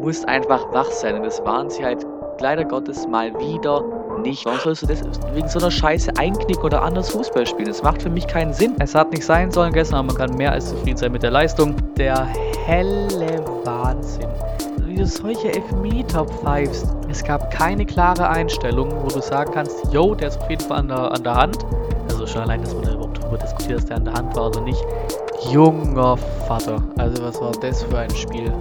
musst einfach wach sein. Und das waren sie halt leider Gottes mal wieder nicht. Warum sollst du das wegen so einer Scheiße einknicken oder anders Fußball spielen? Das macht für mich keinen Sinn. Es hat nicht sein sollen gestern, aber man kann mehr als zufrieden sein mit der Leistung. Der helle Wahnsinn. Wie du solche Elfmeter pfeifst. Es gab keine klare Einstellung, wo du sagen kannst, yo, der ist auf jeden Fall an der, an der Hand. Also schon allein, dass man da überhaupt darüber diskutiert, dass der an der Hand war oder nicht. Junger Vater. Also was war das für ein Spiel?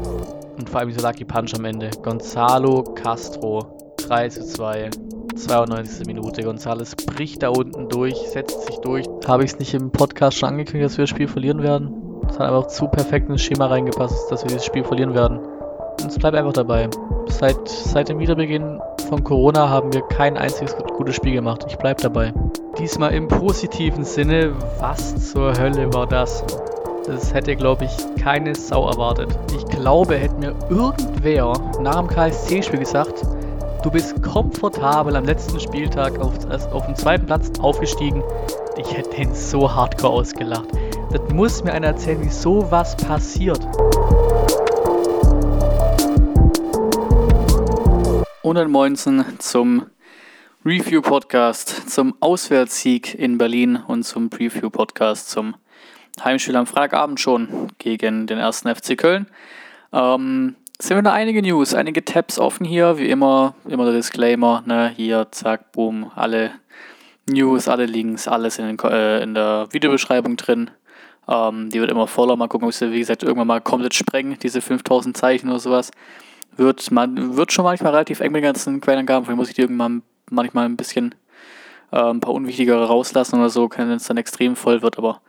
Und vor allem dieser Lucky Punch am Ende. Gonzalo Castro. 3 zu 2. 92. Minute. Gonzales bricht da unten durch, setzt sich durch. Habe ich es nicht im Podcast schon angekündigt, dass wir das Spiel verlieren werden? Es hat einfach zu perfekt ins Schema reingepasst, dass wir dieses Spiel verlieren werden. Und es bleibt einfach dabei. Seit, seit dem Wiederbeginn von Corona haben wir kein einziges gutes Spiel gemacht. Ich bleibe dabei. Diesmal im positiven Sinne. Was zur Hölle war das? Das hätte, glaube ich, keine Sau erwartet. Ich glaube, hätte mir irgendwer nach dem KSC-Spiel gesagt, du bist komfortabel am letzten Spieltag auf, auf dem zweiten Platz aufgestiegen. Ich hätte den so hardcore ausgelacht. Das muss mir einer erzählen, wie sowas passiert. Und ein Moinsen zum Review-Podcast, zum Auswärtssieg in Berlin und zum Preview-Podcast zum Heimspiel am Freitagabend schon gegen den ersten FC Köln. Ähm, sind wir da einige News, einige Tabs offen hier, wie immer, immer der Disclaimer, ne, hier, zack, boom, alle News, alle Links, alles in, den, äh, in der Videobeschreibung drin. Ähm, die wird immer voller, mal gucken, ob sie, wie gesagt, irgendwann mal komplett sprengen, diese 5000 Zeichen oder sowas. Wird, man, wird schon manchmal relativ eng mit den ganzen Quellenangaben, vielleicht muss ich die irgendwann manchmal ein bisschen äh, ein paar unwichtigere rauslassen oder so, wenn es dann extrem voll wird, aber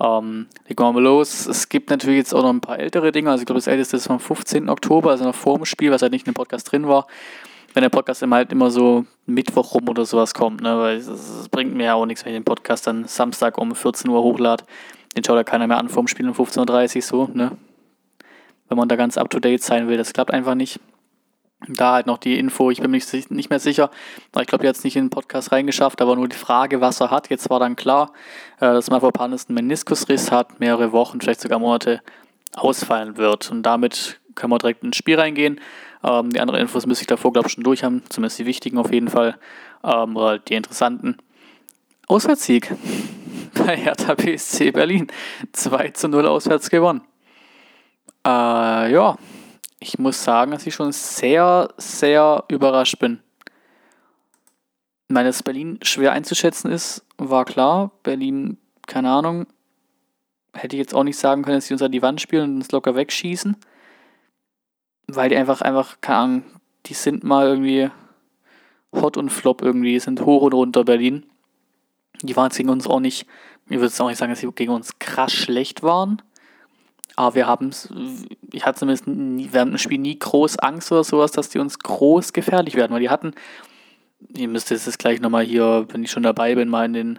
ähm, legen wir mal los. Es gibt natürlich jetzt auch noch ein paar ältere Dinge. Also ich glaube, das älteste ist vom 15. Oktober, also noch vor dem Spiel, was halt nicht in dem Podcast drin war. Wenn der Podcast immer halt immer so Mittwoch rum oder sowas kommt, ne? Weil es, bringt mir ja auch nichts, wenn ich den Podcast dann Samstag um 14 Uhr hochlade. Den schaut ja keiner mehr an vorm Spiel um 15.30 Uhr so, ne? Wenn man da ganz up to date sein will, das klappt einfach nicht. Da halt noch die Info, ich bin mir nicht, mehr sicher, ich glaube, er hat es nicht in den Podcast reingeschafft, aber nur die Frage, was er hat. Jetzt war dann klar, äh, dass Mavropanis einen Meniskusriss hat, mehrere Wochen, vielleicht sogar Monate ausfallen wird. Und damit können wir direkt ins Spiel reingehen. Ähm, die anderen Infos müsste ich davor, glaube ich, schon durch haben, zumindest die wichtigen auf jeden Fall, ähm, oder halt die interessanten. Auswärtssieg bei Hertha BSC Berlin. 2 zu 0 auswärts gewonnen. Äh, ja, ich muss sagen, dass ich schon sehr, sehr überrascht bin. Ich meine, dass Berlin schwer einzuschätzen ist, war klar. Berlin, keine Ahnung, hätte ich jetzt auch nicht sagen können, dass sie uns an die Wand spielen und uns locker wegschießen. Weil die einfach, einfach, keine Ahnung, die sind mal irgendwie hot und flop irgendwie, sind hoch und runter Berlin. Die waren gegen uns auch nicht, ich würde jetzt auch nicht sagen, dass sie gegen uns krass schlecht waren. Aber wir haben es, ich hatte zumindest nie, während dem Spiel nie groß Angst oder sowas, dass die uns groß gefährlich werden, weil die hatten, ihr müsst jetzt gleich nochmal hier, wenn ich schon dabei bin, mal in den,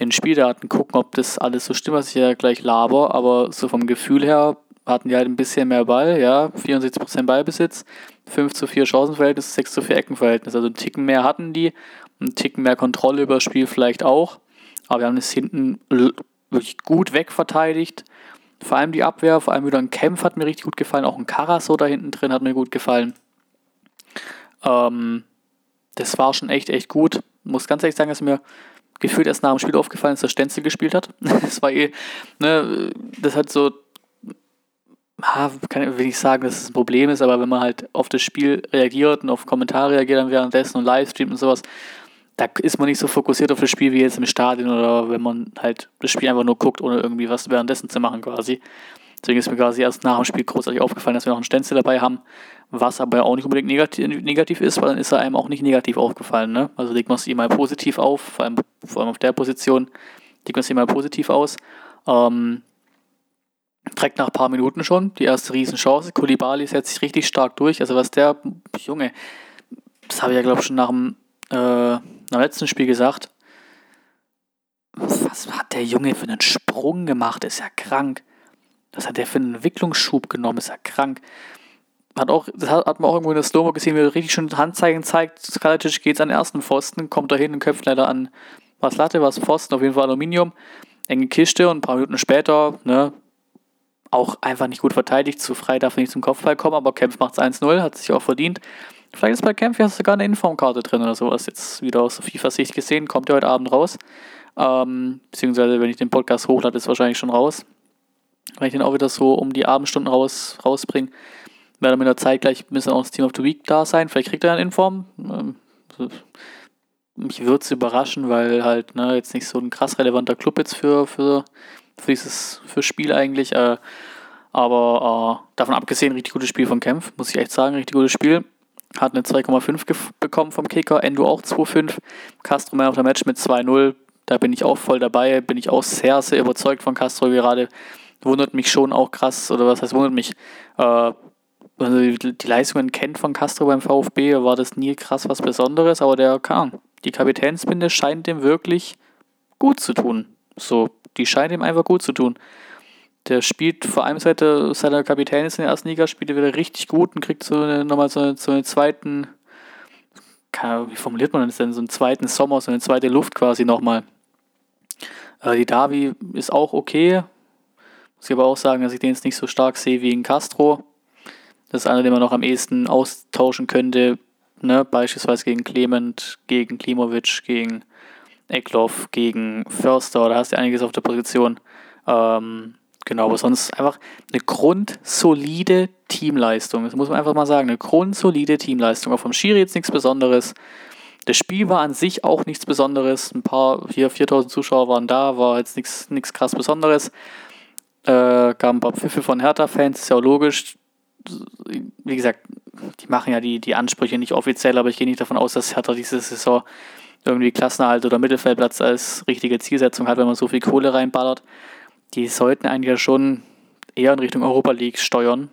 den Spieldaten gucken, ob das alles so stimmt, was ich ja gleich laber, aber so vom Gefühl her hatten die halt ein bisschen mehr Ball, ja, 74% Ballbesitz, 5 zu 4 Chancenverhältnis, 6 zu 4 Eckenverhältnis, also einen Ticken mehr hatten die, einen Ticken mehr Kontrolle über das Spiel vielleicht auch, aber wir haben es hinten wirklich gut wegverteidigt, vor allem die Abwehr, vor allem wieder ein Kempf hat mir richtig gut gefallen, auch ein Karaso da hinten drin hat mir gut gefallen. Ähm, das war schon echt, echt gut. Muss ganz ehrlich sagen, dass mir gefühlt erst nach dem Spiel aufgefallen ist, dass Stenzel gespielt hat. das war eh, ne, das hat so, kann, ich sagen, dass es ein Problem ist, aber wenn man halt auf das Spiel reagiert und auf Kommentare reagiert dann währenddessen und Livestream und sowas, da ist man nicht so fokussiert auf das Spiel wie jetzt im Stadion oder wenn man halt das Spiel einfach nur guckt, ohne irgendwie was währenddessen zu machen quasi. Deswegen ist mir quasi erst nach dem Spiel großartig aufgefallen, dass wir noch einen Stenzel dabei haben, was aber auch nicht unbedingt negativ, negativ ist, weil dann ist er einem auch nicht negativ aufgefallen. Ne? Also legt man es ihm mal positiv auf, vor allem, vor allem auf der Position, legt man es ihm mal positiv aus. Ähm, direkt nach ein paar Minuten schon die erste Riesenchance. Kulibali setzt sich richtig stark durch. Also was der Junge, das habe ich ja glaube ich schon nach dem äh, im letzten Spiel gesagt, was hat der Junge für einen Sprung gemacht? Ist ja krank. Was hat der für einen Entwicklungsschub genommen? Ist ja krank. Hat auch, das hat, hat man auch irgendwo in der Slow-Mo gesehen, wie er richtig schön Handzeichen zeigt. Skalicic geht an den ersten Pfosten, kommt da hin und köpft leider an was Latte, was Pfosten, auf jeden Fall Aluminium. Enge Kiste und ein paar Minuten später, ne, auch einfach nicht gut verteidigt. Zu frei darf er nicht zum Kopfball kommen, aber Kempf macht es 1-0, hat sich auch verdient. Vielleicht ist bei ja sogar eine Informkarte drin oder sowas. Jetzt wieder aus FIFA-Sicht gesehen, kommt ja heute Abend raus. Ähm, beziehungsweise, wenn ich den Podcast hochlade, ist wahrscheinlich schon raus. Wenn ich den auch wieder so um die Abendstunden raus, rausbringe, werde mit der Zeit gleich ein bisschen auch das Team of the Week da sein. Vielleicht kriegt er einen Inform. Ähm, mich würde es überraschen, weil halt ne, jetzt nicht so ein krass relevanter Club jetzt für, für, für dieses für Spiel eigentlich. Äh, aber äh, davon abgesehen, richtig gutes Spiel von Kempf, muss ich echt sagen, richtig gutes Spiel. Hat eine 2,5 bekommen vom Kicker, Endo auch 2,5. Castro Man of the Match mit 2,0. Da bin ich auch voll dabei, bin ich auch sehr, sehr überzeugt von Castro gerade. Wundert mich schon auch krass, oder was heißt wundert mich? Äh, man die Leistungen kennt von Castro beim VfB, war das nie krass was Besonderes, aber der kann. Die Kapitänsbinde scheint dem wirklich gut zu tun. So, die scheint ihm einfach gut zu tun. Der spielt vor allem seit er, Kapitän ist in der ersten Liga, spielt er wieder richtig gut und kriegt so eine, nochmal so, eine, so einen zweiten, wie formuliert man das denn, so einen zweiten Sommer, so eine zweite Luft quasi nochmal. Äh, die Davi ist auch okay. Muss ich aber auch sagen, dass ich den jetzt nicht so stark sehe wie in Castro. Das ist einer, den man noch am ehesten austauschen könnte, ne? beispielsweise gegen Clement, gegen Klimovic, gegen Eckloff, gegen Förster, da hast du einiges auf der Position. Ähm, genau, aber sonst einfach eine grundsolide Teamleistung. Das muss man einfach mal sagen, eine grundsolide Teamleistung. Auch vom Schiri jetzt nichts Besonderes. Das Spiel war an sich auch nichts Besonderes. Ein paar, hier 4000 Zuschauer waren da, war jetzt nichts krass Besonderes. Äh, gab ein paar Pfiffe von Hertha-Fans, ist ja auch logisch wie gesagt, die machen ja die, die Ansprüche nicht offiziell, aber ich gehe nicht davon aus, dass Hertha diese Saison irgendwie Klassenerhalt oder Mittelfeldplatz als richtige Zielsetzung hat, wenn man so viel Kohle reinballert. Die sollten eigentlich ja schon eher in Richtung Europa League steuern.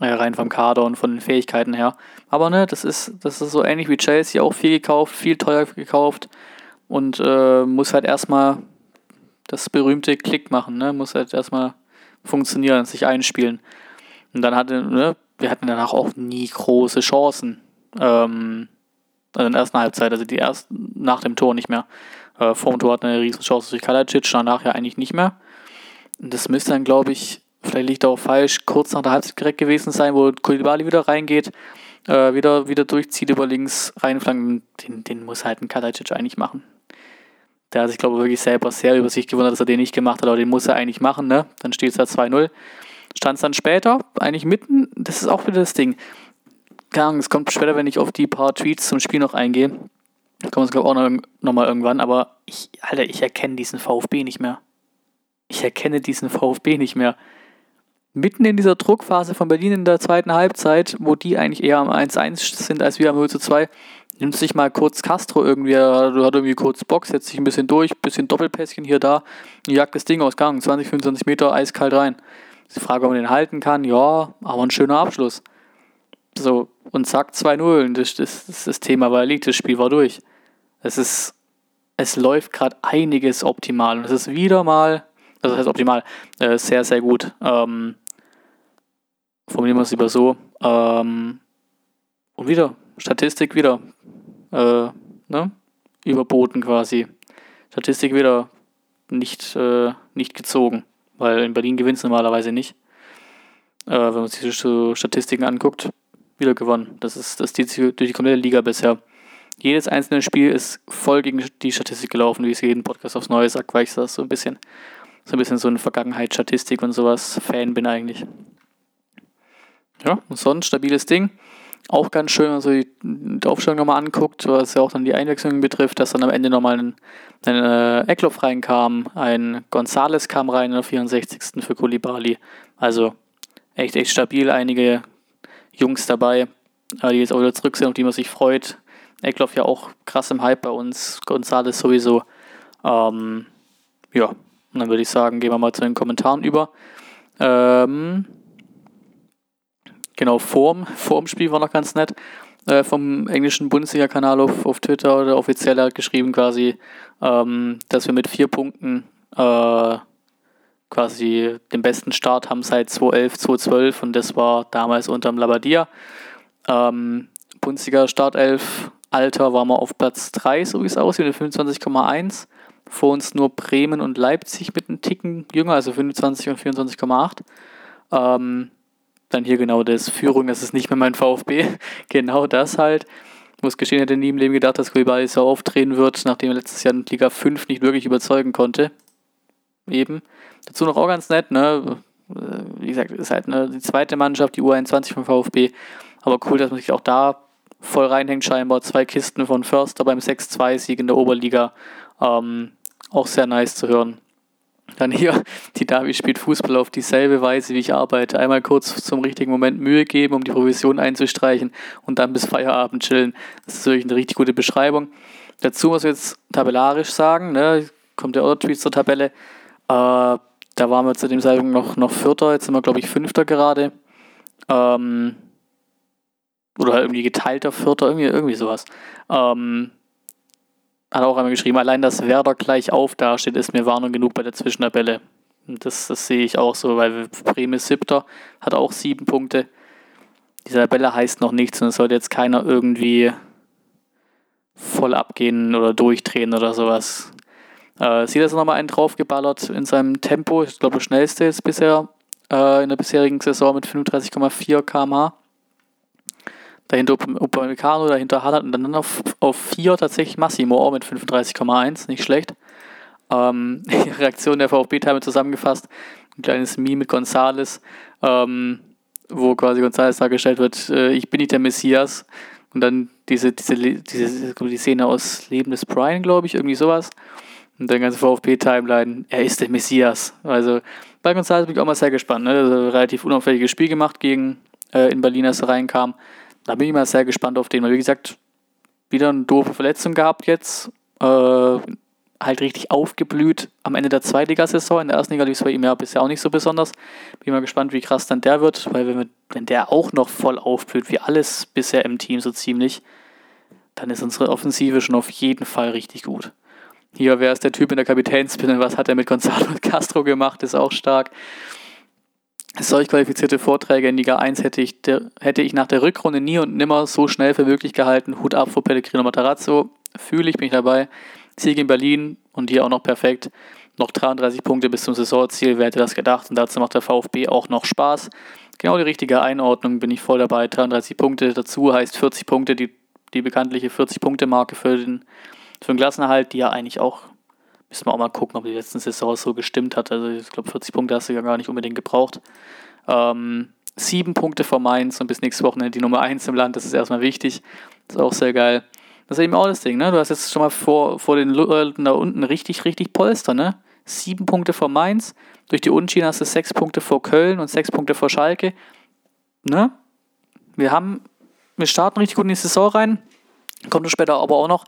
Äh, rein vom Kader und von den Fähigkeiten her. Aber ne, das ist, das ist so ähnlich wie Chelsea, auch viel gekauft, viel teuer gekauft und äh, muss halt erstmal das berühmte Klick machen, ne? Muss halt erstmal funktionieren, sich einspielen. Und dann hatte, ne, wir hatten danach auch nie große Chancen. Ähm, also in der ersten Halbzeit, also die erst nach dem Tor nicht mehr. Äh, vor dem Tor hatten wir eine riesen Chance durch Kalacic, danach ja eigentlich nicht mehr. Das müsste dann, glaube ich, vielleicht liegt auch falsch, kurz nach der Halbzeit direkt gewesen sein, wo Kulibali wieder reingeht, äh, wieder, wieder durchzieht über links, reinflanken. Den, den muss halt ein Kalacic eigentlich machen. Der hat sich, glaube ich, wirklich selber sehr über sich gewundert, dass er den nicht gemacht hat, aber den muss er eigentlich machen, ne? Dann steht es da 2-0 stand es dann später, eigentlich mitten, das ist auch wieder das Ding. Keine Ahnung, es kommt später, wenn ich auf die paar Tweets zum Spiel noch eingehe. Kommen wir glaube auch noch, noch irgendwann, aber ich, Alter, ich erkenne diesen VfB nicht mehr. Ich erkenne diesen VfB nicht mehr. Mitten in dieser Druckphase von Berlin in der zweiten Halbzeit, wo die eigentlich eher am 1-1 sind als wir am 0-2, nimmt sich mal kurz Castro irgendwie, du hat irgendwie kurz Box, setzt sich ein bisschen durch, bisschen Doppelpässchen hier da, jagt das Ding aus Gang, 20, 25 Meter eiskalt rein. Die Frage, ob man den halten kann, ja, aber ein schöner Abschluss. So, und zack, 2-0. Das, das, das, das Thema war erledigt, das Spiel war durch. Es ist, es läuft gerade einiges optimal. Und es ist wieder mal, das heißt optimal, äh, sehr, sehr gut. Ähm, formulieren wir es lieber so. Ähm, und wieder, Statistik wieder. Äh, ne? Überboten quasi. Statistik wieder nicht, äh, nicht gezogen weil in Berlin gewinnt es normalerweise nicht. Äh, wenn man sich so Statistiken anguckt, wieder gewonnen. Das ist das die, durch die komplette Liga bisher. Jedes einzelne Spiel ist voll gegen die Statistik gelaufen, wie ich es jeden Podcast aufs Neue sage, weil ich das so ein bisschen so ein bisschen so eine Vergangenheitsstatistik und sowas Fan bin eigentlich. Ja, und sonst stabiles Ding. Auch ganz schön, also die Aufstellung nochmal anguckt, was ja auch dann die Einwechslungen betrifft, dass dann am Ende nochmal ein, ein äh, Eckloff reinkam, ein Gonzales kam rein in der 64. für Kulibali. Also echt, echt stabil. Einige Jungs dabei, äh, die jetzt auch wieder zurück sind, auf die man sich freut. Eckloff ja auch krass im Hype bei uns, Gonzales sowieso. Ähm, ja, und dann würde ich sagen, gehen wir mal zu den Kommentaren über. Ähm, Genau, vorm, vorm Spiel war noch ganz nett. Äh, vom englischen Bundesliga-Kanal auf, auf Twitter oder offiziell hat geschrieben quasi, ähm, dass wir mit vier Punkten äh, quasi den besten Start haben seit 2011, 2012 und das war damals unterm Labadia. Ähm, Bundesliga Startelf Alter war mal auf Platz 3, so wie es aussieht, mit 25,1. Vor uns nur Bremen und Leipzig mit einem Ticken jünger, also 25 und 24,8. Ähm, dann hier genau das Führung, das ist nicht mehr mein VfB. genau das halt. Muss gestehen, hätte nie im Leben gedacht, dass Koulibaly so auftreten wird, nachdem er letztes Jahr in Liga 5 nicht wirklich überzeugen konnte. Eben. Dazu noch auch ganz nett, ne? Wie gesagt, ist halt ne, die zweite Mannschaft, die U21 vom VfB. Aber cool, dass man sich auch da voll reinhängt, scheinbar. Zwei Kisten von Förster beim 6-2-Sieg in der Oberliga. Ähm, auch sehr nice zu hören. Dann hier, die Davi spielt Fußball auf dieselbe Weise, wie ich arbeite. Einmal kurz zum richtigen Moment Mühe geben, um die Provision einzustreichen und dann bis Feierabend chillen. Das ist wirklich eine richtig gute Beschreibung. Dazu muss ich jetzt tabellarisch sagen, ne, kommt der Other-Tweet zur Tabelle. Äh, da waren wir zu dem Zeitpunkt noch, noch Vierter, jetzt sind wir, glaube ich, Fünfter gerade. Ähm, oder irgendwie geteilter Vierter, irgendwie, irgendwie sowas. Ähm, hat auch einmal geschrieben, allein dass Werder gleich auf dasteht, ist mir Warnung genug bei der Zwischentabelle. Das, das sehe ich auch so, weil Bremen ist siebter, hat auch sieben Punkte. Diese Tabelle heißt noch nichts und es sollte jetzt keiner irgendwie voll abgehen oder durchdrehen oder sowas. Äh, sieht also nochmal einen draufgeballert in seinem Tempo. Ich glaube, das schnellste ist bisher äh, in der bisherigen Saison mit 35,4 km/h dahinter Upamecano, dahinter Haaland und dann auf, auf 4 tatsächlich Massimo mit 35,1, nicht schlecht. Ähm, Reaktion der VfB-Teile zusammengefasst, ein kleines Meme mit Gonzales, ähm, wo quasi Gonzales dargestellt wird, äh, ich bin nicht der Messias. Und dann diese, diese, diese die Szene aus Leben des Brian, glaube ich, irgendwie sowas. Und dann ganze VfB-Timeline, er ist der Messias. Also bei Gonzales bin ich auch mal sehr gespannt. Ne? Also, relativ unauffälliges Spiel gemacht gegen äh, in Berlin, als er reinkam da bin ich mal sehr gespannt auf den, weil wie gesagt, wieder eine doofe Verletzung gehabt jetzt. Äh, halt richtig aufgeblüht am Ende der Zweitligasaison. In der ersten Liga lief es bei ihm ja bisher auch nicht so besonders. Bin mal gespannt, wie krass dann der wird, weil wenn, wir, wenn der auch noch voll aufblüht, wie alles bisher im Team so ziemlich, dann ist unsere Offensive schon auf jeden Fall richtig gut. Hier, wer ist der Typ in der Kapitänsbinde? Was hat er mit Gonzalo Castro gemacht? Ist auch stark. Solch qualifizierte Vorträge in Liga 1 hätte ich, der, hätte ich nach der Rückrunde nie und nimmer so schnell für möglich gehalten. Hut ab vor Pellegrino Matarazzo. Fühle ich, bin ich dabei. Sieg in Berlin und hier auch noch perfekt. Noch 33 Punkte bis zum Saisonziel, wer hätte das gedacht? Und dazu macht der VfB auch noch Spaß. Genau die richtige Einordnung, bin ich voll dabei. 33 Punkte dazu heißt 40 Punkte, die, die bekanntliche 40-Punkte-Marke für den, für den Klassenerhalt, die ja eigentlich auch Müssen wir auch mal gucken, ob die letzten Saison so gestimmt hat. Also ich glaube, 40 Punkte hast du ja gar nicht unbedingt gebraucht. Ähm, sieben Punkte vor Mainz und bis nächste Woche die Nummer 1 im Land. Das ist erstmal wichtig. Das ist auch sehr geil. Das ist eben auch das Ding, ne? Du hast jetzt schon mal vor, vor den Leuten da unten richtig, richtig Polster, ne? Sieben Punkte vor Mainz. Durch die Unschiene hast du sechs Punkte vor Köln und sechs Punkte vor Schalke. Ne? Wir haben, wir starten richtig gut in die Saison rein. Kommt später aber auch noch,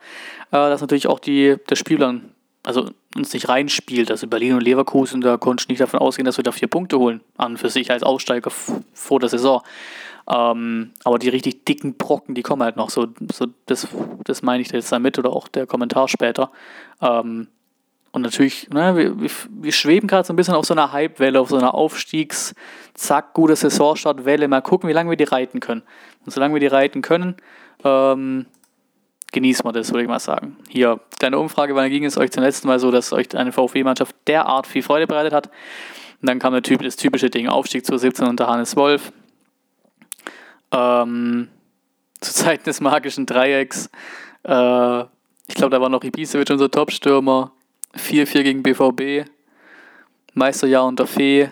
äh, dass natürlich auch die, der Spielplan also uns nicht reinspielt. Also Berlin und Leverkusen, da konnte ich nicht davon ausgehen, dass wir da vier Punkte holen, an für sich als Aussteiger vor der Saison. Ähm, aber die richtig dicken Brocken, die kommen halt noch. So, so das, das meine ich jetzt damit oder auch der Kommentar später. Ähm, und natürlich, ne, wir, wir, wir schweben gerade so ein bisschen auf so einer Hype-Welle, auf so einer Aufstiegs-, zack, gute Saisonstart-Welle. Mal gucken, wie lange wir die reiten können. Und solange wir die reiten können, ähm, genießt man das, würde ich mal sagen. Hier, kleine Umfrage, wann ging es euch zum letzten Mal so, dass euch eine VfB-Mannschaft derart viel Freude bereitet hat? Und dann kam das typische Ding, Aufstieg zu 17 unter Hannes Wolf. Ähm, zu Zeiten des magischen Dreiecks. Äh, ich glaube, da war noch Ibisevic unser Top-Stürmer. 4-4 gegen BVB. Meisterjahr unter Fee.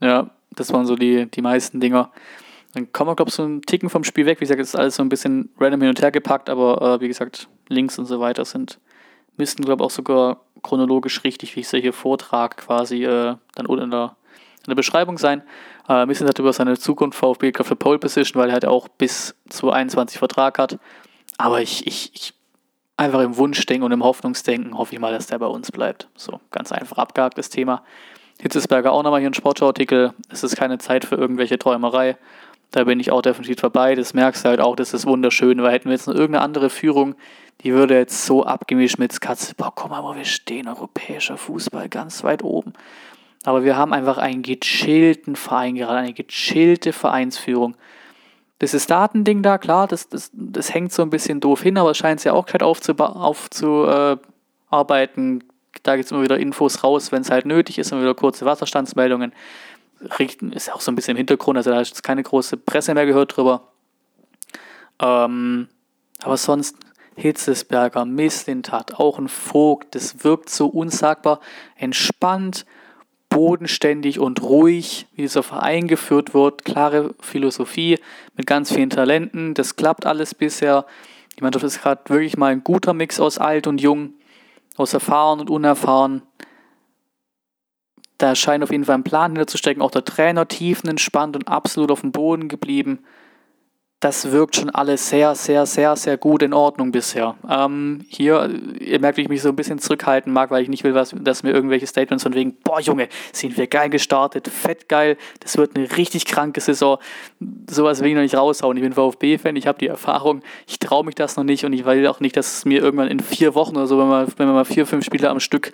Ja, das waren so die, die meisten Dinger. Dann kommen wir, glaube ich, so einen Ticken vom Spiel weg. Wie gesagt, ist alles so ein bisschen random hin und her gepackt, aber äh, wie gesagt, Links und so weiter sind, müssten, glaube ich, auch sogar chronologisch richtig, wie ich es hier vortrage, quasi äh, dann unten in der, in der Beschreibung sein. Äh, bisschen hat über seine Zukunft VfB für Pole Position, weil er halt auch bis zu 21 Vertrag hat. Aber ich, ich, ich einfach im Wunschdenken und im Hoffnungsdenken hoffe ich mal, dass der bei uns bleibt. So, ganz einfach abgehaktes Thema. Hitzesberger auch nochmal hier ein Sportschau-Artikel. Es ist keine Zeit für irgendwelche Träumerei. Da bin ich auch definitiv vorbei. Das merkst du halt auch, das ist wunderschön, weil hätten wir jetzt noch irgendeine andere Führung, die würde jetzt so abgemischt mit Katze, boah, guck mal, wo wir stehen, europäischer Fußball, ganz weit oben. Aber wir haben einfach einen gechillten Verein gerade, eine gechillte Vereinsführung. Das ist Datending da, klar, das, das, das hängt so ein bisschen doof hin, aber es scheint es ja auch gescheit aufzu, aufzu, äh. Da gibt es immer wieder Infos raus, wenn es halt nötig ist, immer wieder kurze Wasserstandsmeldungen. Richten ist auch so ein bisschen im Hintergrund, also da ist jetzt keine große Presse mehr gehört drüber. Ähm, aber sonst Hitzesberger, Mislintat, auch ein Vogt, das wirkt so unsagbar entspannt, bodenständig und ruhig, wie dieser Verein geführt wird. Klare Philosophie mit ganz vielen Talenten, das klappt alles bisher. Ich meine, das ist gerade wirklich mal ein guter Mix aus alt und jung, aus erfahren und unerfahren. Da scheint auf jeden Fall ein Plan hinterzustecken. Auch der Trainer tiefenentspannt und absolut auf dem Boden geblieben das wirkt schon alles sehr, sehr, sehr, sehr gut in Ordnung bisher. Ähm, hier, ihr merkt, wie ich mich so ein bisschen zurückhalten mag, weil ich nicht will, was, dass mir irgendwelche Statements von wegen, boah Junge, sind wir geil gestartet, fett geil, das wird eine richtig kranke Saison. Sowas will ich noch nicht raushauen. Ich bin VfB-Fan, ich habe die Erfahrung, ich traue mich das noch nicht und ich will auch nicht, dass es mir irgendwann in vier Wochen oder so, wenn wir, wenn wir mal vier, fünf Spiele am Stück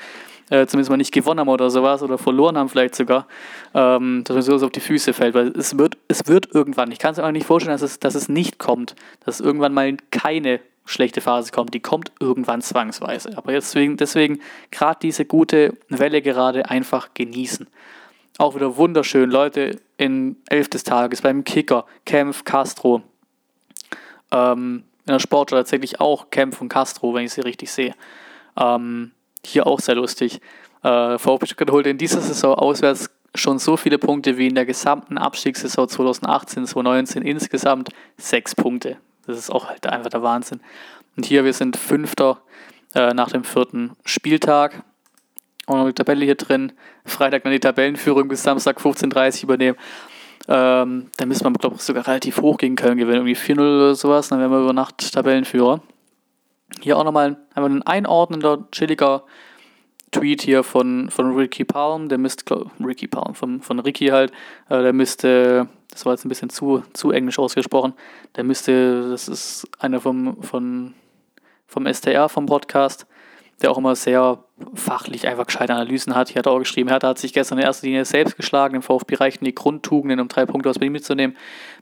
äh, zumindest mal nicht gewonnen haben oder sowas oder verloren haben vielleicht sogar, ähm, dass mir so auf die Füße fällt, weil es wird, es wird irgendwann, ich kann es mir auch nicht vorstellen, dass es, dass es nicht kommt, dass irgendwann mal keine schlechte Phase kommt, die kommt irgendwann zwangsweise. Aber deswegen, deswegen gerade diese gute Welle gerade einfach genießen. Auch wieder wunderschön, Leute in Elf des Tages beim Kicker, Kempf, Castro. Ähm, in der Sportschau tatsächlich auch Kempf und Castro, wenn ich sie richtig sehe. Ähm, hier auch sehr lustig. Äh, VfB Stuttgart holte in dieser Saison auswärts schon so viele Punkte wie in der gesamten Abstiegssaison 2018, 2019 insgesamt sechs Punkte. Das ist auch halt einfach der Wahnsinn. Und hier, wir sind Fünfter äh, nach dem vierten Spieltag. Und noch die Tabelle hier drin. Freitag dann die Tabellenführung bis Samstag 15.30 Uhr übernehmen. Ähm, dann müssen wir, glaube ich, sogar relativ hoch gegen Köln gewinnen. Irgendwie 4-0 oder sowas. Dann wären wir über Nacht Tabellenführer. Hier auch nochmal einfach ein einordnender, chilliger Tweet hier von, von Ricky Palm, der müsste, Ricky Palm, von, von Ricky halt, äh, der müsste, das war jetzt ein bisschen zu, zu englisch ausgesprochen, der müsste, das ist einer vom, von, vom STR, vom Podcast, der auch immer sehr fachlich einfach gescheite Analysen hat. Hier hat er auch geschrieben, Hertha hat sich gestern in erster Linie selbst geschlagen. Im VfB reichten die Grundtugenden, um drei Punkte aus Berlin mitzunehmen.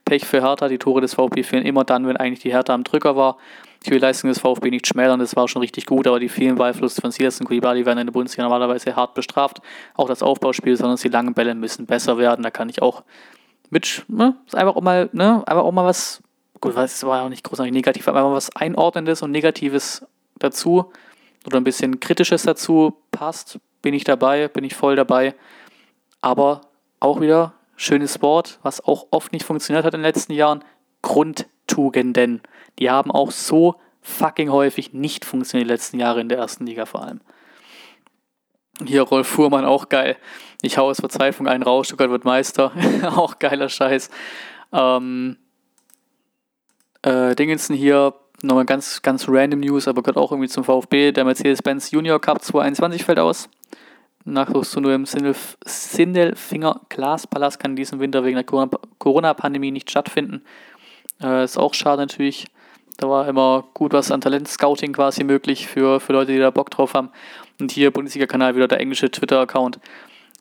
Pech für Hertha, die Tore des VfB fehlen immer dann, wenn eigentlich die Hertha am Drücker war. Ich will die Leistung des VfB nicht schmälern, das war schon richtig gut, aber die vielen Beiflüsse von Silas und Koulibaly werden in der Bundesliga normalerweise hart bestraft. Auch das Aufbauspiel, sondern die langen Bälle müssen besser werden. Da kann ich auch mit, ne, ist einfach auch mal, ne, einfach auch mal was, gut, es war ja auch nicht großartig negativ, aber einfach was Einordnendes und Negatives dazu oder ein bisschen Kritisches dazu passt, bin ich dabei, bin ich voll dabei. Aber auch wieder schönes Wort, was auch oft nicht funktioniert hat in den letzten Jahren, Grundtugenden. Die haben auch so fucking häufig nicht funktioniert die letzten Jahre in der ersten Liga vor allem. Hier Rolf Fuhrmann, auch geil. Ich hau aus Verzweiflung einen raus, Stuttgart wird Meister. auch geiler Scheiß. Ähm, äh, Dingensen hier, nochmal ganz, ganz random News, aber gehört auch irgendwie zum VfB. Der Mercedes-Benz Junior Cup 2021 fällt aus. Nachwuchs nur im Sindelfinger Glaspalast kann diesen Winter wegen der Corona-Pandemie nicht stattfinden. Äh, ist auch schade natürlich. Da war immer gut was an Talent-Scouting quasi möglich für, für Leute, die da Bock drauf haben. Und hier Bundesliga-Kanal wieder der englische Twitter-Account.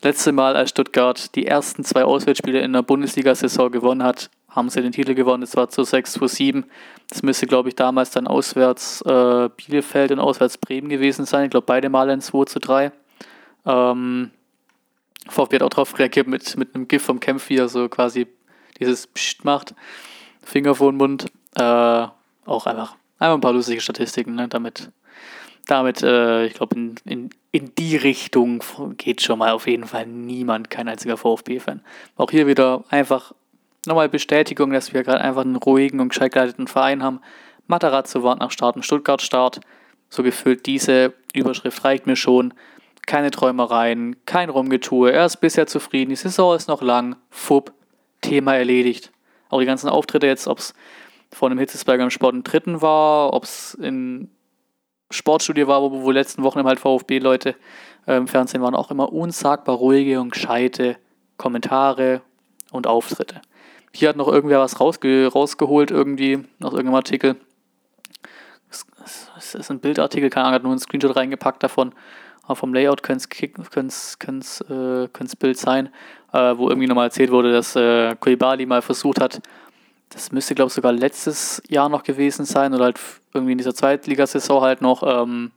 Letzte Mal, als Stuttgart die ersten zwei Auswärtsspiele in der Bundesliga-Saison gewonnen hat, haben sie den Titel gewonnen. Das war zu 6 zu 7. Das müsste, glaube ich, damals dann auswärts äh, Bielefeld und auswärts Bremen gewesen sein. Ich glaube, beide Male in 2 zu 3. Ähm, VfB hat auch darauf reagiert mit, mit einem GIF vom Kämpf, wie er so quasi dieses Psst macht. Finger vor den Mund. Äh, auch einfach, einfach ein paar lustige Statistiken, ne? damit, damit äh, ich glaube, in, in, in die Richtung geht schon mal auf jeden Fall niemand, kein einziger VfB-Fan. Auch hier wieder einfach nochmal Bestätigung, dass wir gerade einfach einen ruhigen und gescheit geleiteten Verein haben. Matarazzo wartet nach Start Stuttgart Start. So gefühlt diese Überschrift reicht mir schon. Keine Träumereien, kein Rumgetue. Er ist bisher zufrieden. Die Saison ist noch lang. Fupp. Thema erledigt. Auch die ganzen Auftritte jetzt, ob es vor einem Hitzesberger im Sport im Dritten war, ob es in Sportstudio war, wo, wo letzten Wochen halt VfB-Leute äh, im Fernsehen waren, auch immer unsagbar ruhige und gescheite Kommentare und Auftritte. Hier hat noch irgendwer was rausge rausgeholt, irgendwie, aus irgendeinem Artikel. Es ist ein Bildartikel, keine Ahnung, hat nur einen Screenshot reingepackt davon. Aber vom Layout könnte es äh, Bild sein, äh, wo irgendwie nochmal erzählt wurde, dass äh, Kulibali mal versucht hat, das müsste, glaube ich, sogar letztes Jahr noch gewesen sein oder halt irgendwie in dieser Zweitligasaison halt noch, ähm,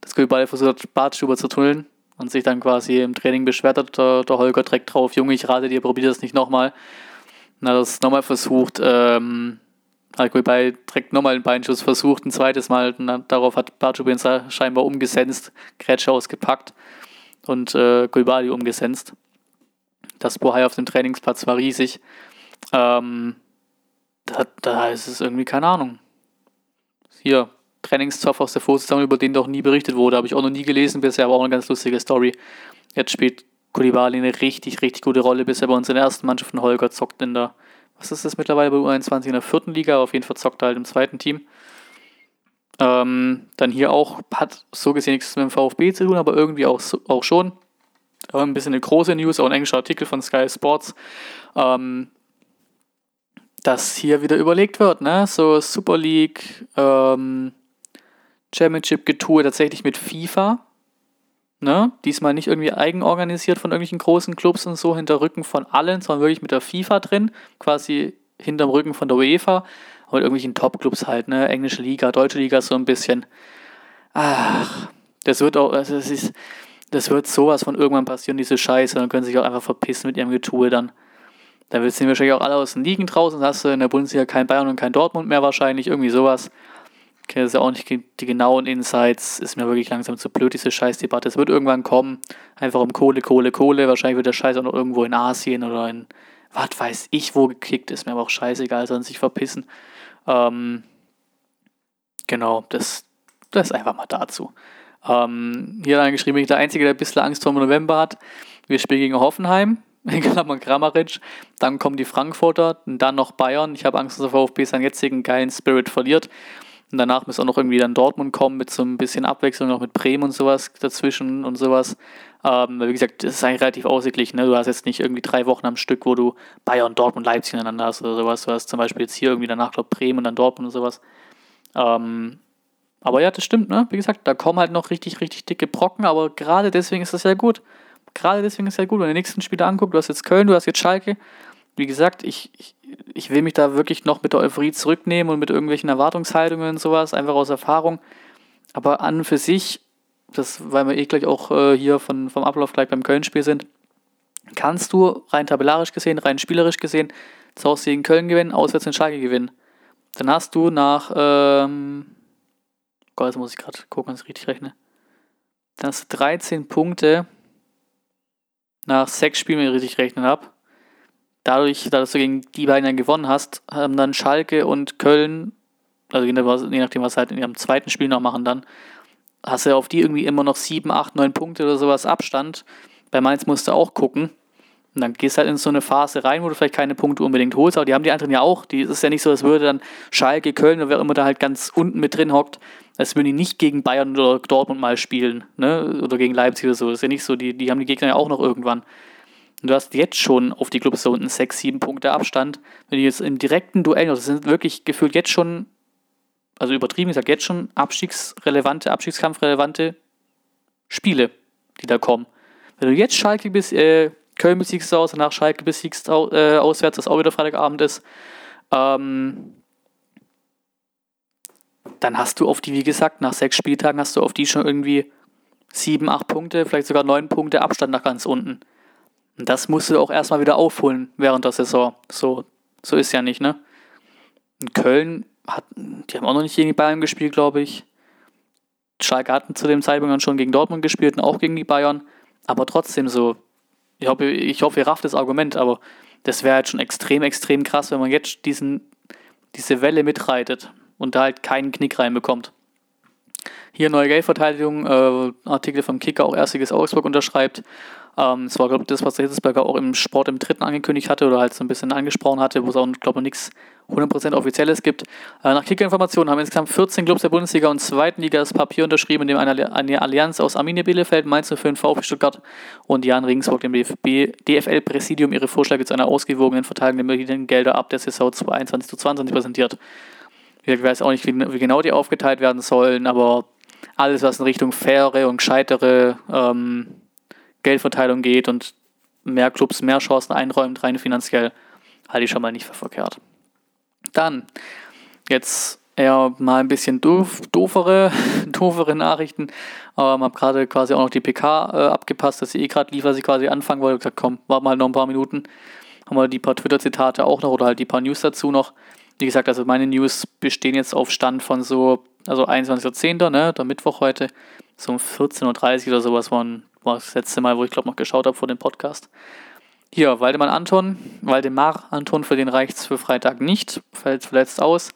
dass Koulibaly versucht hat, Bartschuber zu tunneln und sich dann quasi im Training beschwert hat, der, der Holger direkt drauf, Junge, ich rate dir, probier das nicht nochmal. Hat das nochmal versucht, ähm, hat Koulibaly direkt nochmal einen Beinschuss versucht, ein zweites Mal, und darauf hat Bartschuber ihn scheinbar umgesenzt, Grätsche ausgepackt und äh, Koulibaly umgesenzt. Das Bohai auf dem Trainingsplatz war riesig. Ähm, da, da ist es irgendwie keine Ahnung. Hier, Trainingszoff aus der Vorsaison, über den doch nie berichtet wurde, habe ich auch noch nie gelesen bisher, aber auch eine ganz lustige Story. Jetzt spielt Kulibali eine richtig, richtig gute Rolle, bisher bei uns in der ersten Mannschaft von Holger zockt in der, was ist das mittlerweile bei U21 in der vierten Liga, auf jeden Fall zockt er halt im zweiten Team. Ähm, dann hier auch, hat so gesehen nichts mit dem VfB zu tun, aber irgendwie auch, auch schon. Aber ein bisschen eine große News, auch ein englischer Artikel von Sky Sports. Ähm, dass hier wieder überlegt wird, ne? So Super League, ähm, Championship-Getue tatsächlich mit FIFA. Ne? Diesmal nicht irgendwie eigenorganisiert von irgendwelchen großen Clubs und so hinter Rücken von allen, sondern wirklich mit der FIFA drin, quasi hinterm Rücken von der UEFA. Aber irgendwelchen Top-Clubs halt, ne? Englische Liga, Deutsche Liga so ein bisschen. Ach, das wird auch, also das ist, das wird sowas von irgendwann passieren, diese Scheiße. Dann können sie sich auch einfach verpissen mit ihrem Getue dann. Da wird sie wahrscheinlich auch alle aus den Ligen draußen. Dann hast du in der Bundesliga kein Bayern und kein Dortmund mehr wahrscheinlich. Irgendwie sowas. Ich kenne das ja auch nicht die genauen Insights. Ist mir wirklich langsam zu blöd, diese Scheißdebatte. Es wird irgendwann kommen. Einfach um Kohle, Kohle, Kohle. Wahrscheinlich wird der Scheiß auch noch irgendwo in Asien oder in was weiß ich wo gekickt. Ist mir aber auch scheißegal, sollen sich verpissen. Ähm, genau, das, das einfach mal dazu. Ähm, hier hat geschrieben, ich bin der Einzige, der ein bisschen Angst vor November hat. Wir spielen gegen Hoffenheim in Klammern Kramaric, dann kommen die Frankfurter und dann noch Bayern. Ich habe Angst, dass der VfB seinen jetzigen geilen Spirit verliert. Und danach muss auch noch irgendwie dann Dortmund kommen mit so ein bisschen Abwechslung, noch mit Bremen und sowas dazwischen und sowas. Ähm, wie gesagt, das ist eigentlich relativ ausgeglichen. Ne? Du hast jetzt nicht irgendwie drei Wochen am Stück, wo du Bayern, Dortmund, Leipzig ineinander hast oder sowas. Du hast zum Beispiel jetzt hier irgendwie danach, glaube Bremen und dann Dortmund und sowas. Ähm, aber ja, das stimmt, ne? Wie gesagt, da kommen halt noch richtig, richtig dicke Brocken, aber gerade deswegen ist das ja gut. Gerade deswegen ist es ja gut, wenn du die nächsten Spiele anguckst, du hast jetzt Köln, du hast jetzt Schalke. Wie gesagt, ich, ich, ich will mich da wirklich noch mit der Euphorie zurücknehmen und mit irgendwelchen Erwartungshaltungen und sowas, einfach aus Erfahrung. Aber an und für sich, das, weil wir eh gleich auch äh, hier von, vom Ablauf gleich beim Köln-Spiel sind, kannst du rein tabellarisch gesehen, rein spielerisch gesehen, zu Hause gegen Köln gewinnen, auswärts in Schalke gewinnen. Dann hast du nach, ähm, Gott, jetzt muss ich gerade gucken, dass ich richtig rechne. Dann hast du 13 Punkte nach sechs Spielen, wenn ich richtig rechnen habe. Dadurch, dass du gegen die beiden dann gewonnen hast, haben dann Schalke und Köln, also je nachdem, was sie halt in ihrem zweiten Spiel noch machen, dann hast du auf die irgendwie immer noch sieben, acht, neun Punkte oder sowas Abstand. Bei Mainz musst du auch gucken. Und dann gehst du halt in so eine Phase rein, wo du vielleicht keine Punkte unbedingt holst, aber die haben die anderen ja auch. Die ist ja nicht so, als würde dann Schalke, Köln oder wer immer da halt ganz unten mit drin hockt, als würden die nicht gegen Bayern oder Dortmund mal spielen, ne? Oder gegen Leipzig oder so. Das ist ja nicht so, die, die haben die Gegner ja auch noch irgendwann. Und du hast jetzt schon auf die Clubs da unten 6, 7 Punkte Abstand. Wenn du jetzt im direkten Duell, das sind wirklich gefühlt jetzt schon, also übertrieben gesagt, jetzt schon abstiegsrelevante, abstiegskampfrelevante Spiele, die da kommen. Wenn du jetzt Schalke bis, äh, Köln besiegst aus, danach Schalke besiegst äh, auswärts, das auch wieder Freitagabend ist, ähm, dann hast du auf die, wie gesagt, nach sechs Spieltagen hast du auf die schon irgendwie sieben, acht Punkte, vielleicht sogar neun Punkte Abstand nach ganz unten. Und das musst du auch erstmal wieder aufholen während der Saison. So, so ist ja nicht, ne? In Köln hat, die haben auch noch nicht gegen die Bayern gespielt, glaube ich. Schalke hatten zu dem Zeitpunkt dann schon gegen Dortmund gespielt und auch gegen die Bayern. Aber trotzdem so, ich hoffe, ich hoffe ihr rafft das Argument, aber das wäre halt schon extrem, extrem krass, wenn man jetzt diesen, diese Welle mitreitet und da halt keinen Knick reinbekommt. Hier neue Geldverteidigung, äh, Artikel vom Kicker, auch erstiges Augsburg unterschreibt. Ähm, das war, glaube ich, das, was der Hitzesberger auch im Sport im Dritten angekündigt hatte oder halt so ein bisschen angesprochen hatte, wo es auch, glaube ich, nichts 100% Offizielles gibt. Äh, nach Kicker-Informationen haben insgesamt 14 Clubs der Bundesliga und Zweiten Liga das Papier unterschrieben, in dem eine, eine Allianz aus Arminia Bielefeld, Mainz 05, VfB Stuttgart und Jan Regensburg dem DFL-Präsidium ihre Vorschläge zu einer ausgewogenen Verteilung der Gelder ab der Saison 2021 zu 2022 präsentiert. Ich weiß auch nicht, wie, genau die aufgeteilt werden sollen, aber alles, was in Richtung faire und gescheitere ähm, Geldverteilung geht und mehr Clubs mehr Chancen einräumt, rein finanziell, halte ich schon mal nicht für verkehrt. Dann, jetzt eher mal ein bisschen doof, doofere, doofere Nachrichten. Ähm, habe gerade quasi auch noch die PK äh, abgepasst, dass sie eh gerade lief, was ich quasi anfangen wollte. Ich gesagt, komm, warten mal noch ein paar Minuten. Haben wir die paar Twitter-Zitate auch noch oder halt die paar News dazu noch. Wie gesagt, also meine News bestehen jetzt auf Stand von so, also 21.10., ne, der Mittwoch heute, so um 14.30 Uhr oder sowas war, war das letzte Mal, wo ich glaube noch geschaut habe vor dem Podcast. Hier, Waldemar Anton, Waldemar Anton, für den reicht es für Freitag nicht, fällt verletzt aus.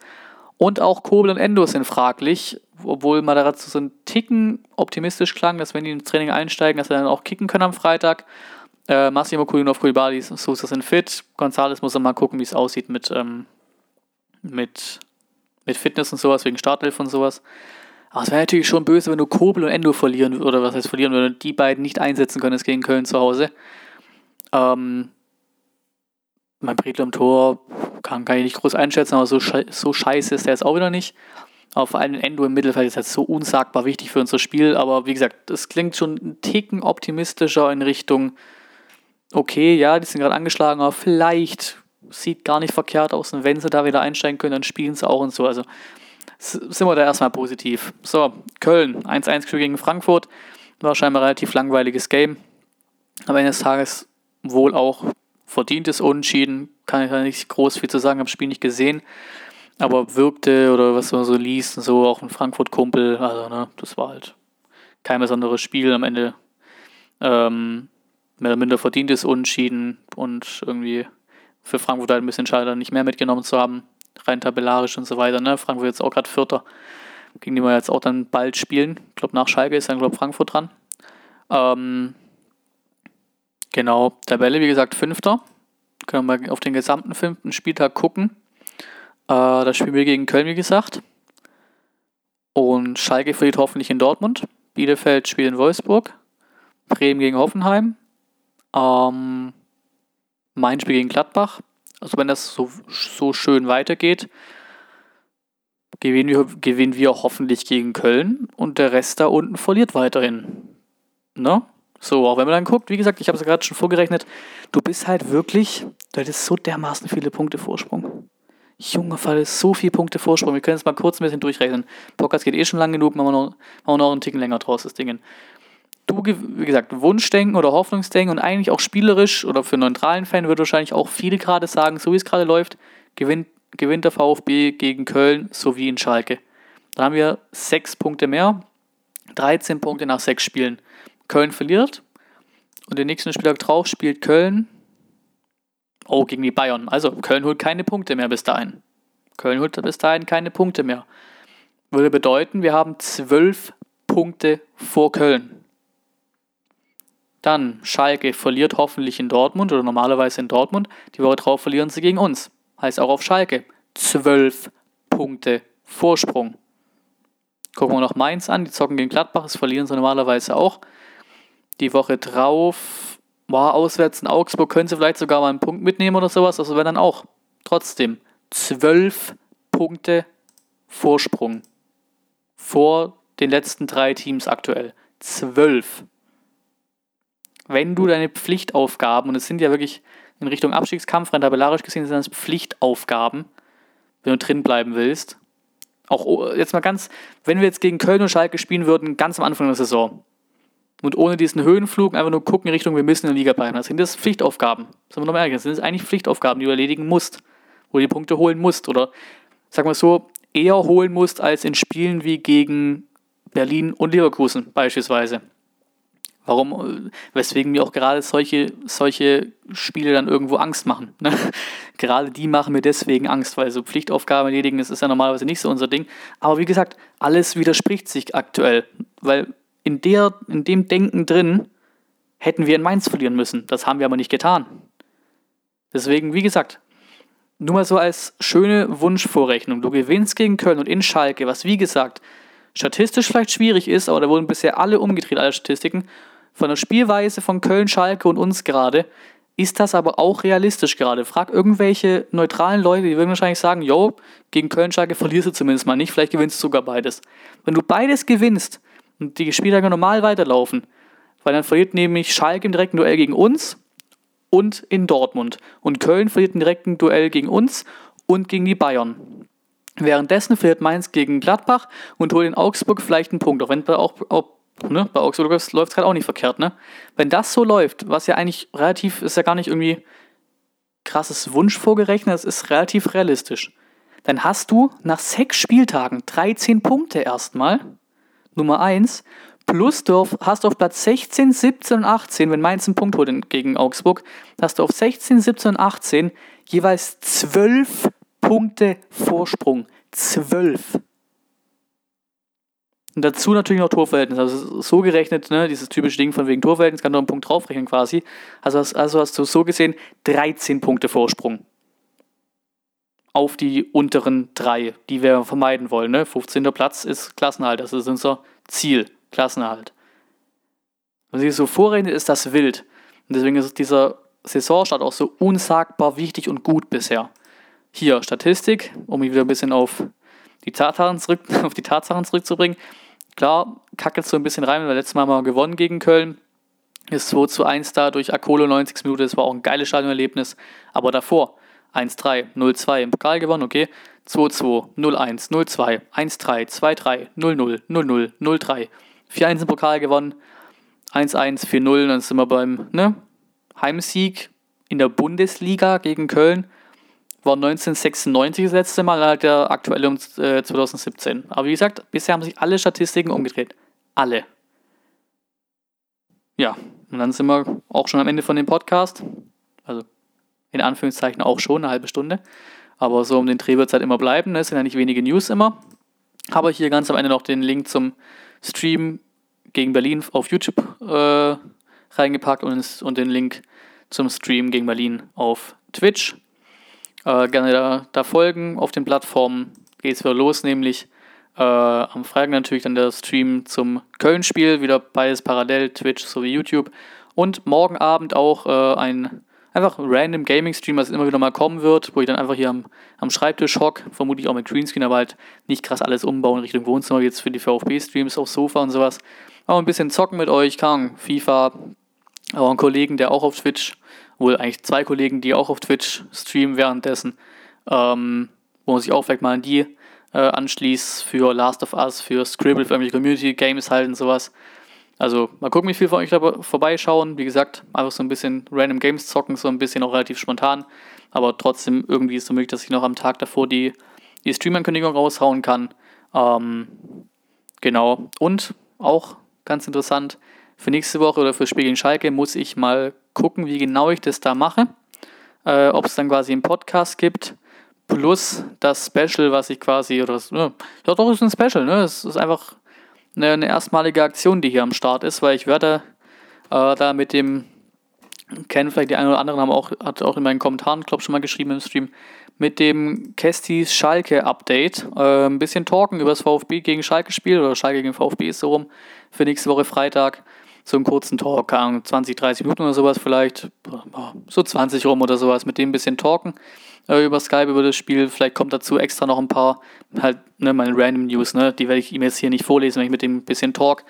Und auch Kobel und Endo sind fraglich, obwohl Madarazzo so ein Ticken optimistisch klang, dass wenn die ins Training einsteigen, dass sie dann auch kicken können am Freitag. Äh, Massimo Kulinov, Kulibali, Sousa sind fit. Gonzales muss dann mal gucken, wie es aussieht mit, ähm, mit, mit Fitness und sowas, wegen Startelf und sowas. Aber es wäre natürlich schon böse, wenn du Kobel und Endo verlieren, oder was heißt verlieren, wenn du die beiden nicht einsetzen könntest gegen Köln zu Hause. Ähm, mein Bredlo im Tor kann, kann ich nicht groß einschätzen, aber so, so scheiße ist er jetzt auch wieder nicht. Aber vor allem Endo im Mittelfeld ist halt so unsagbar wichtig für unser Spiel. Aber wie gesagt, das klingt schon ein Ticken optimistischer in Richtung, okay, ja, die sind gerade angeschlagen, aber vielleicht sieht gar nicht verkehrt aus. Und wenn sie da wieder einsteigen können, dann spielen sie auch und so. Also sind wir da erstmal positiv. So, Köln, 1-1 gegen Frankfurt. War scheinbar ein relativ langweiliges Game. Aber eines Tages wohl auch verdientes Unentschieden. Kann ich da nicht groß viel zu sagen, habe das Spiel nicht gesehen. Aber wirkte oder was man so liest, so auch ein Frankfurt-Kumpel. Also, ne, das war halt kein besonderes Spiel. Am Ende ähm, mehr oder minder verdientes Unentschieden und irgendwie für Frankfurt halt ein bisschen schade, nicht mehr mitgenommen zu haben. Rein tabellarisch und so weiter. Ne? Frankfurt jetzt auch gerade Vierter. Gegen die wir jetzt auch dann bald spielen. Ich glaube, nach Schalke ist dann, glaube Frankfurt dran. Ähm, Genau, Tabelle, wie gesagt, Fünfter. Können wir auf den gesamten fünften Spieltag gucken. Äh, da spielen wir gegen Köln, wie gesagt. Und Schalke verliert hoffentlich in Dortmund. Bielefeld spielt in Wolfsburg. Bremen gegen Hoffenheim. Ähm, mein Spiel gegen Gladbach. Also wenn das so, so schön weitergeht, gewinnen wir, gewinnen wir hoffentlich gegen Köln und der Rest da unten verliert weiterhin. Ne? So, auch wenn man dann guckt, wie gesagt, ich habe es gerade schon vorgerechnet, du bist halt wirklich, du hättest so dermaßen viele Punkte Vorsprung. Junge Fall, ist so viele Punkte Vorsprung. Wir können jetzt mal kurz ein bisschen durchrechnen. Podcast geht eh schon lang genug, machen wir noch, machen wir noch einen Ticken länger draus, das Ding. Du, wie gesagt, Wunschdenken oder Hoffnungsdenken und eigentlich auch spielerisch oder für neutralen Fan würde wahrscheinlich auch viele gerade sagen, so wie es gerade läuft, gewinnt, gewinnt der VfB gegen Köln sowie in Schalke. Dann haben wir sechs Punkte mehr, 13 Punkte nach sechs Spielen. Köln verliert und den nächsten Spieltag drauf spielt Köln oh, gegen die Bayern. Also Köln holt keine Punkte mehr bis dahin. Köln holt bis dahin keine Punkte mehr. Würde bedeuten, wir haben zwölf Punkte vor Köln. Dann Schalke verliert hoffentlich in Dortmund oder normalerweise in Dortmund. Die Woche drauf verlieren sie gegen uns. Heißt auch auf Schalke. Zwölf Punkte Vorsprung. Gucken wir noch Mainz an. Die zocken gegen Gladbach. Das verlieren sie normalerweise auch. Die Woche drauf war auswärts in Augsburg, können sie vielleicht sogar mal einen Punkt mitnehmen oder sowas. Also wenn dann auch trotzdem zwölf Punkte Vorsprung vor den letzten drei Teams aktuell. Zwölf. Wenn du deine Pflichtaufgaben, und es sind ja wirklich in Richtung Abstiegskampf, rein tabellarisch gesehen, sind das Pflichtaufgaben, wenn du drin bleiben willst. Auch oh, jetzt mal ganz, wenn wir jetzt gegen Köln und Schalke spielen würden, ganz am Anfang der Saison, und ohne diesen Höhenflug einfach nur gucken in Richtung, wir müssen in der Liga bleiben. Das sind das Pflichtaufgaben. Sagen wir nochmal ehrlich, das sind eigentlich Pflichtaufgaben, die du erledigen musst. Wo du die Punkte holen musst. Oder, sagen wir so, eher holen musst als in Spielen wie gegen Berlin und Leverkusen beispielsweise. Warum, weswegen mir auch gerade solche, solche Spiele dann irgendwo Angst machen. Ne? gerade die machen mir deswegen Angst, weil so Pflichtaufgaben erledigen, das ist ja normalerweise nicht so unser Ding. Aber wie gesagt, alles widerspricht sich aktuell, weil in, der, in dem Denken drin hätten wir in Mainz verlieren müssen. Das haben wir aber nicht getan. Deswegen, wie gesagt, nur mal so als schöne Wunschvorrechnung. Du gewinnst gegen Köln und in Schalke, was wie gesagt statistisch vielleicht schwierig ist, aber da wurden bisher alle umgedreht, alle Statistiken. Von der Spielweise von Köln, Schalke und uns gerade ist das aber auch realistisch gerade. Frag irgendwelche neutralen Leute, die würden wahrscheinlich sagen, yo, gegen Köln, Schalke verlierst du zumindest mal nicht, vielleicht gewinnst du sogar beides. Wenn du beides gewinnst, und die Spieltage normal weiterlaufen. Weil dann verliert nämlich Schalke im direkten Duell gegen uns und in Dortmund. Und Köln verliert im direkten Duell gegen uns und gegen die Bayern. Währenddessen verliert Mainz gegen Gladbach und holt in Augsburg vielleicht einen Punkt, auch wenn auch, auch, ne, bei Augsburg läuft es gerade auch nicht verkehrt. Ne? Wenn das so läuft, was ja eigentlich relativ, ist ja gar nicht irgendwie krasses Wunsch vorgerechnet, das ist relativ realistisch. Dann hast du nach sechs Spieltagen 13 Punkte erstmal, Nummer 1, plus du auf, hast du auf Platz 16, 17 und 18, wenn Mainz einen Punkt holt gegen Augsburg, hast du auf 16, 17 und 18 jeweils 12 Punkte Vorsprung. 12. Und dazu natürlich noch Torverhältnis. Also so gerechnet, ne, dieses typische Ding von wegen Torverhältnis, kann du einen Punkt draufrechnen quasi. Also, also hast du so gesehen 13 Punkte Vorsprung. Auf die unteren drei, die wir vermeiden wollen. Ne? 15. Platz ist Klassenhalt, das ist unser Ziel, Klassenhalt. Wenn sich so vorrechnet, ist das wild. Und deswegen ist dieser Saisonstart auch so unsagbar wichtig und gut bisher. Hier Statistik, um mich wieder ein bisschen auf die Tatsachen, zurück, auf die Tatsachen zurückzubringen. Klar, kackt so ein bisschen rein, weil wir letztes Mal mal gewonnen gegen Köln. Ist 2 zu 1 da durch Akolo 90 Minuten, das war auch ein geiles Stadionerlebnis. Aber davor 1-3, 0-2 im Pokal gewonnen, okay. 2-2, 0-1, 0-2, 1-3, 2-3, 0-0, 0-0, 0-3. 4-1 im Pokal gewonnen, 1-1, 4-0, dann sind wir beim ne? Heimsieg in der Bundesliga gegen Köln war 1996 das letzte Mal, halt der aktuelle um äh, 2017. Aber wie gesagt, bisher haben sich alle Statistiken umgedreht. Alle. Ja, und dann sind wir auch schon am Ende von dem Podcast. Also in Anführungszeichen auch schon, eine halbe Stunde. Aber so um den Dreh wird es halt immer bleiben. Ne? Es sind ja nicht wenige News immer. Habe hier ganz am Ende noch den Link zum Stream gegen Berlin auf YouTube äh, reingepackt und, und den Link zum Stream gegen Berlin auf Twitch. Äh, gerne da, da, folgen. Auf den Plattformen geht es wieder los, nämlich äh, am Freitag natürlich dann der Stream zum Köln-Spiel, wieder beides parallel, Twitch sowie YouTube. Und morgen Abend auch äh, ein einfach random Gaming-Stream, was immer wieder mal kommen wird, wo ich dann einfach hier am, am Schreibtisch hock, vermutlich auch mit Greenscreen, aber halt nicht krass alles umbauen Richtung Wohnzimmer, jetzt für die VfB-Streams aufs Sofa und sowas. Aber ein bisschen zocken mit euch, kann FIFA, auch einen Kollegen, der auch auf Twitch wohl eigentlich zwei Kollegen, die auch auf Twitch streamen währenddessen, ähm, wo man sich auch vielleicht mal an die äh, anschließt für Last of Us, für Scribble, für irgendwelche Community Games halt und sowas. Also mal gucken, wie viel von euch da vorbeischauen. Wie gesagt, einfach so ein bisschen Random Games zocken, so ein bisschen auch relativ spontan. Aber trotzdem irgendwie ist es so möglich, dass ich noch am Tag davor die, die Stream-Ankündigung raushauen kann. Ähm, genau. Und auch ganz interessant, für nächste Woche oder für Spiel gegen Schalke muss ich mal gucken, wie genau ich das da mache. Äh, Ob es dann quasi einen Podcast gibt, plus das Special, was ich quasi, oder das, ja, ja doch, ist ein Special, ne? Es ist einfach eine, eine, erstmalige Aktion, die hier am Start ist, weil ich werde äh, da mit dem, kennen vielleicht die einen oder anderen, haben auch, hat auch in meinen Kommentaren, glaube schon mal geschrieben im Stream, mit dem Kestis Schalke Update äh, ein bisschen talken über das VfB gegen Schalke Spiel oder Schalke gegen VfB ist so rum für nächste Woche Freitag so einen kurzen Talk, 20, 30 Minuten oder sowas vielleicht, so 20 rum oder sowas, mit dem ein bisschen talken äh, über Skype, über das Spiel. Vielleicht kommt dazu extra noch ein paar, halt, ne, meine Random News, ne, die werde ich ihm jetzt hier nicht vorlesen, wenn ich mit dem ein bisschen talk.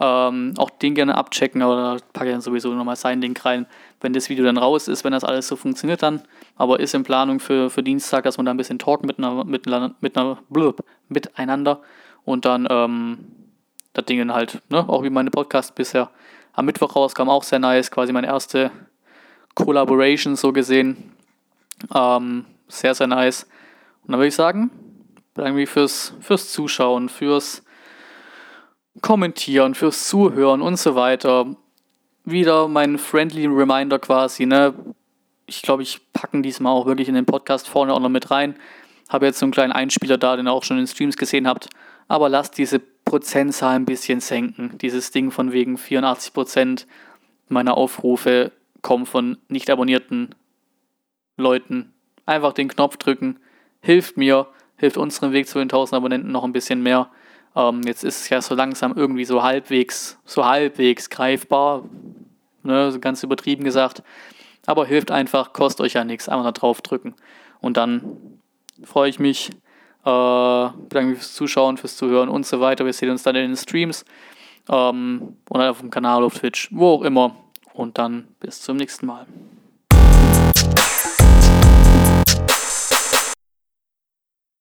Ähm, auch den gerne abchecken, aber da packe ich dann sowieso nochmal sein Link rein, wenn das Video dann raus ist, wenn das alles so funktioniert dann. Aber ist in Planung für, für Dienstag, dass man da ein bisschen talk mit einer, mit einer, mit einer blub, miteinander und dann ähm, das Ding halt, ne, auch wie meine Podcasts bisher am Mittwoch rauskam, auch sehr nice, quasi meine erste Collaboration so gesehen. Ähm, sehr, sehr nice. Und dann würde ich sagen, irgendwie fürs, fürs Zuschauen, fürs Kommentieren, fürs Zuhören und so weiter. Wieder mein friendly Reminder quasi, ne? Ich glaube, ich packen diesmal auch wirklich in den Podcast vorne auch noch mit rein. Habe jetzt so einen kleinen Einspieler da, den ihr auch schon in Streams gesehen habt. Aber lasst diese Prozentzahl ein bisschen senken. Dieses Ding von wegen 84% meiner Aufrufe kommen von nicht abonnierten Leuten. Einfach den Knopf drücken, hilft mir, hilft unserem Weg zu den 1000 Abonnenten noch ein bisschen mehr. Ähm, jetzt ist es ja so langsam irgendwie so halbwegs, so halbwegs greifbar, ne, ganz übertrieben gesagt. Aber hilft einfach, kostet euch ja nichts, einfach da drauf drücken. Und dann freue ich mich, äh, bedanke mich fürs Zuschauen, fürs Zuhören und so weiter. Wir sehen uns dann in den Streams ähm, oder auf dem Kanal, auf Twitch, wo auch immer. Und dann bis zum nächsten Mal.